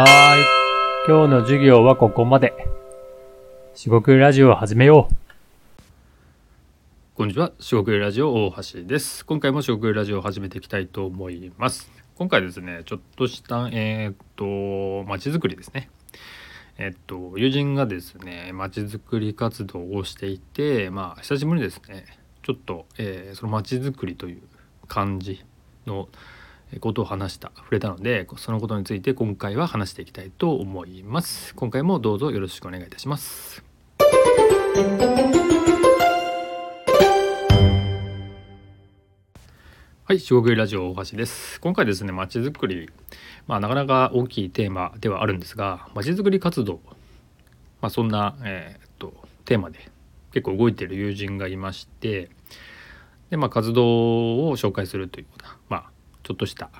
はーい。今日の授業はここまで。四国ラジオを始めよう。こんにちは四国ラジオ大橋です今回も四国ラジオを始めていきたいと思います今回ですねちょっとしたえーっとまちづくりですねえっと友人がですねまちづくり活動をしていてまあ久しぶりにですねちょっと、えーそのまちづくりという感じのことを話した触れたのでそのことについて今回は話していきたいと思います今回もどうぞよろしくお願いいたしますはい、四国ラジオ大橋です。今回ですね、まちづくり、まあなかなか大きいテーマではあるんですが、まちづくり活動、まあそんな、えーっとテーマで結構動いている友人がいまして、でまあ活動を紹介するというような、まあちょっとした、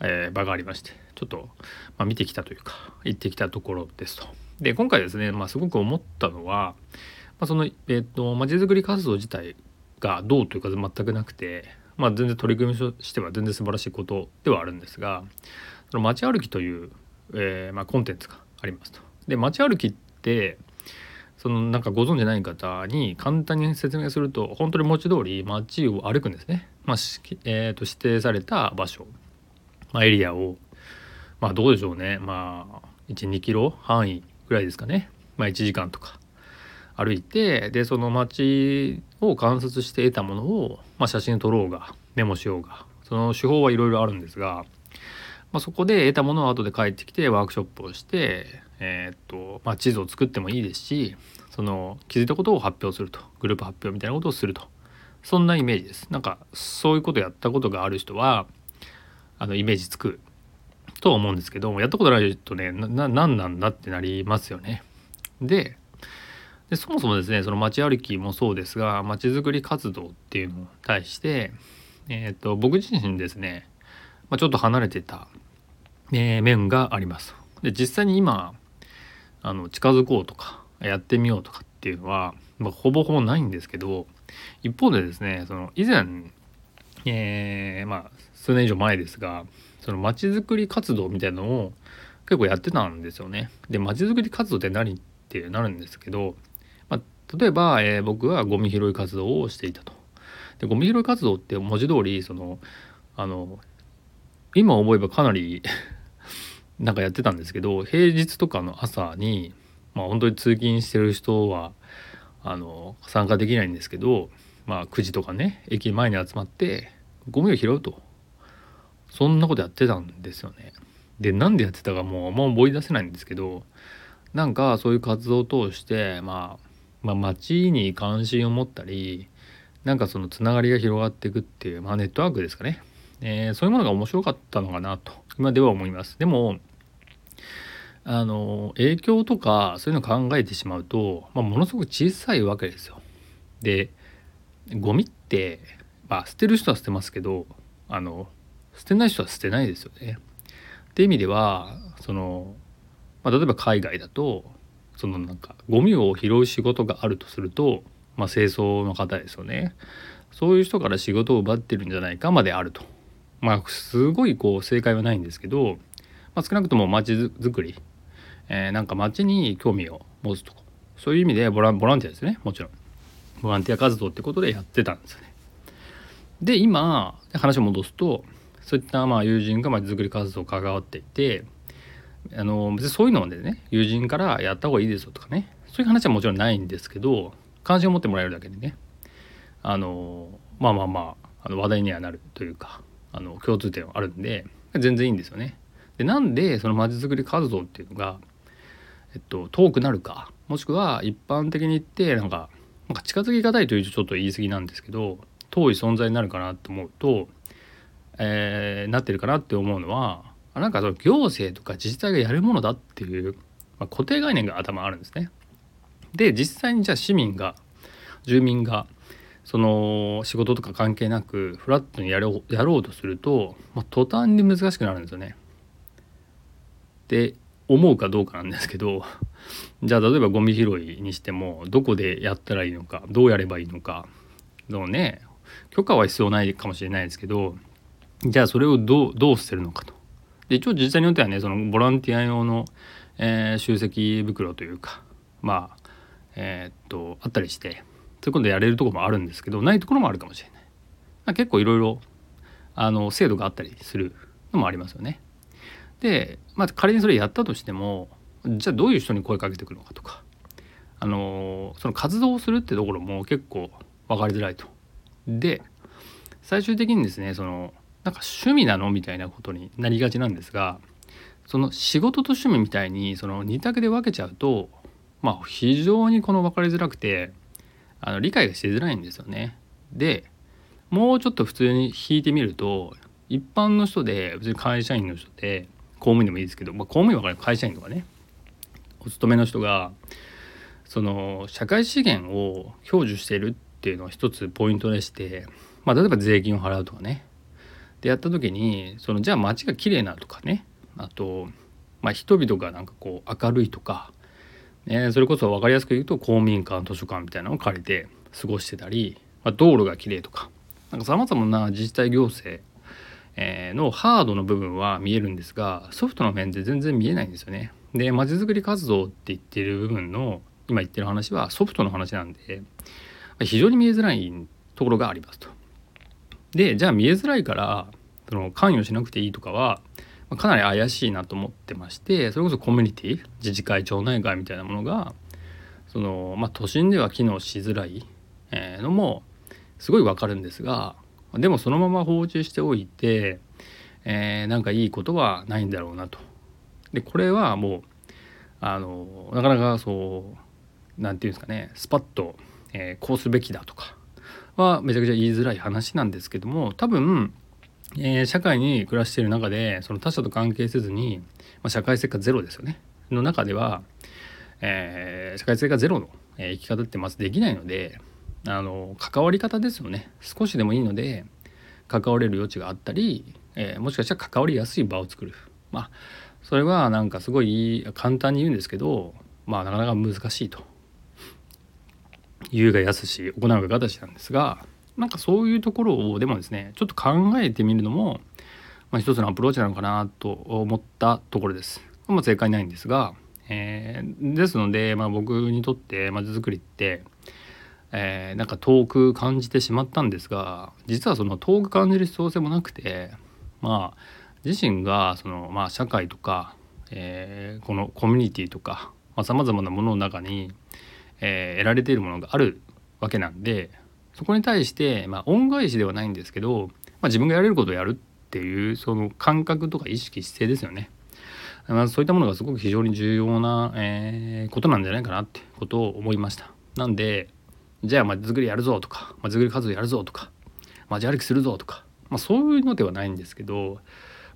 えー場がありまして、ちょっと、まあ、見てきたというか行ってきたところですと。で今回ですね、まあすごく思ったのは、まあ、そのえーっとまちづくり活動自体がどうというか全くなくて。まあ、全然取り組みとしては全然素晴らしいことではあるんですがその街歩きという、えーま、コンテンツがありますと。で街歩きってそのなんかご存じない方に簡単に説明すると本当に文字通り街を歩くんですね。まあえー、と指定された場所、まあ、エリアを。まあどうでしょうね。まあ12キロ範囲ぐらいですかね、まあ、1時間とか歩いてでその街を観察して得たものを、まあ、写真撮ろうがメモしようがその手法はいろいろあるんですが、まあ、そこで得たものを後で帰ってきてワークショップをして、えーっとまあ、地図を作ってもいいですしその気づいたことを発表するとグループ発表みたいなことをするとそんなイメージですなんかそういうことやったことがある人はあのイメージつくとは思うんですけどやったことないとね何なんだってなりますよね。ででそもそもですねその街歩きもそうですが街づくり活動っていうのに対して、えー、と僕自身ですね、まあ、ちょっと離れてた、えー面があります。で実際に今あの近づこうとかやってみようとかっていうのは、まあ、ほぼほぼないんですけど一方でですねその以前、えーまあ数年以上前ですがその街づくり活動みたいなのを結構やってたんですよね。で街づくり活動って何ってなるんですけどまあ、例えば、えー僕はゴミ拾い活動をしていたと。でゴミ拾い活動って文字通りそのあの今思えばかなりなんかやってたんですけど平日とかの朝にまあ本当に通勤してる人はあの参加できないんですけど、まあ、9時とかね駅前に集まってゴミを拾うと。そんなことやってたんですよね。でなんでやってたかもうあんま思い出せないんですけどなんかそういう活動を通して、まあ、まあ街に関心を持ったりなんかそのつながりが広がっていくっていう、まあ、ネットワークですかね、えーそういうものが面白かったのかなと。今では思います。でもあの影響とかそういうのを考えてしまうと、まあ、ものすごく小さいわけですよ。でゴミって、まあ、捨てる人は捨てますけどあの捨てない人は捨てないですよね。って意味ではそのまあ、例えば海外だとそのなんかゴミを拾う仕事があるとすると、まあ、清掃の方ですよね。そういう人から仕事を奪ってるんじゃないかまであると。まあすごいこう正解はないんですけど、まあ、少なくとも街づくり、えーなんか街に興味を持つとかそういう意味でボランボランティアですねもちろんボランティア活動ってことでやってたんですよね。で今話を戻すとそういったまあ友人が街づくり活動を関わっていてあの別にそういうのでね友人からやった方がいいですよとかねそういう話はもちろんないんですけど関心を持ってもらえるだけでねあのまあまあまああの話題にはなるというかあの共通点はあるんで全然いいんですよね。でなんでそのまちづくり活動っていうのが、えっと、遠くなるかもしくは一般的に言ってなんかなんか近づきがたいというとちょっと言い過ぎなんですけど遠い存在になるかなと思うと、えーなってるかなって思うのはなんかその行政とか自治体がやるものだっていう、まあ、固定概念が頭あるんですね。で実際にじゃあ市民が住民がその仕事とか関係なくフラットにやろうやろうとすると、まあ、途端に難しくなるんですよね。で思うかどうかなんですけどじゃあ例えばゴミ拾いにしてもどこでやったらいいのかどうやればいいのかのね許可は必要ないかもしれないですけどじゃあそれをどうどう捨てるのかとで一応自治体によってはねそのボランティア用の、えー、集積袋というかまあえー、っとあったりしてそういうことやれるとこもあるんですけどないところもあるかもしれない。結構いろいろあの制度があったりするのもありますよね。で、まあ、仮にそれやったとしてもじゃあどういう人に声かけてくるのかとかあのその活動をするってところも結構分かりづらいと。で最終的にですねそのなんか趣味なのみたいなことになりがちなんですがその仕事と趣味みたいにその2択で分けちゃうとまあ非常にこの分かりづらくてあの理解がしづらいんですよね。でもうちょっと普通に引いてみると一般の人で別に会社員の人で公務員でもいいですけど、まあ、公務員は会社員とかね。お勤めの人がその社会資源を享受しているっていうのは一つポイントでして、まあ、例えば税金を払うとかね。でやった時にそのじゃあ街が綺麗なとかね。あと、まあ、人々がなんかこう明るいとか、ね、それこそ分かりやすく言うと公民館図書館みたいなのを借りて過ごしてたり、まあ、道路が綺麗とかなんかさまざまな自治体行政のハードの部分は見えるんですがソフトの面で全然見えないんですよね。でまちづくり活動って言ってる部分の今言ってる話はソフトの話なんで非常に見えづらいところがありますと。でじゃあ見えづらいからその関与しなくていいとかはかなり怪しいなと思ってましてそれこそコミュニティ自治会町内会みたいなものがその、まあ、都心では機能しづらいのもすごいわかるんですがでもそのまま放置しておいて、えー、なんかいいことはないんだろうなと。でこれはもうあのなかなかそう何て言うんですかねスパッと、えー、こうすべきだとかはめちゃくちゃ言いづらい話なんですけども多分、えー、社会に暮らしている中でその他者と関係せずに、まあ、社会性化ゼロですよね。の中では、えー、社会性化ゼロの、え生き方ってまずできないのであの関わり方ですよね。少しでもいいので関われる余地があったり、え、もしかしたら関わりやすい場を作る。まあそれはなんかすごい簡単に言うんですけどまあなかなか難しいと。言うが安し行うが形なんですがなんかそういうところをでもですねちょっと考えてみるのも、まあ、一つのアプローチなのかなと思ったところです。まあ、正解ないんですが、えー、ですので、まあ、僕にとってまちづくりってえー、なんか遠く感じてしまったんですが実はその遠く感じる必要性もなくてまあ自身がその、まあ、社会とか、えー、このコミュニティとかさまざ、まなものの中に、えー、得られているものがあるわけなんでそこに対して、まあ、恩返しではないんですけど、まあ、自分がやれることをやるっていうその感覚とか意識姿勢ですよね。まあ、そういったものがすごく非常に重要な、えー、ことなんじゃないかなってことを思いました。なんでじゃあまちづくりやるぞとかまちづくり活動やるぞとか街歩きするぞとか、まあ、そういうのではないんですけど、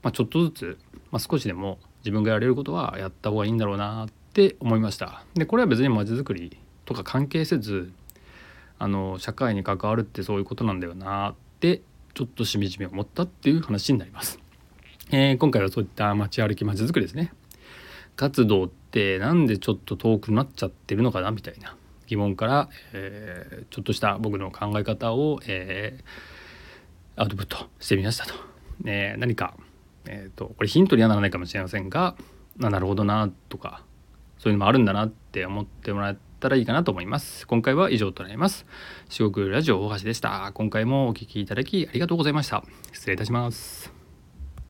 まあ、ちょっとずつ、まあ、少しでも自分がやれることはやった方がいいんだろうなって思いました。でこれは別にまちづくりとか関係せずあの社会に関わるってそういうことなんだよなってちょっとしみじみ思ったっていう話になります。えー、今回はそういった街歩き街づくりですね。活動ってなんでちょっと遠くなっちゃってるのかなみたいな疑問から、えー、ちょっとした僕の考え方を、えー、アウトプットしてみましたと。え、何か、えーと、これヒントにはならないかもしれませんがなるほどなとかそういうのもあるんだなって思ってもらえたらいいかなと思います。今回は以上となります。四国ラジオ大橋でした。今回もお聴きいただきありがとうございました。失礼いたします。